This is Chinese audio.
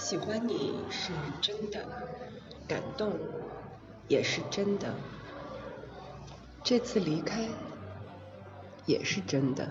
喜欢你是真的感动也是真的这次离开也是真的。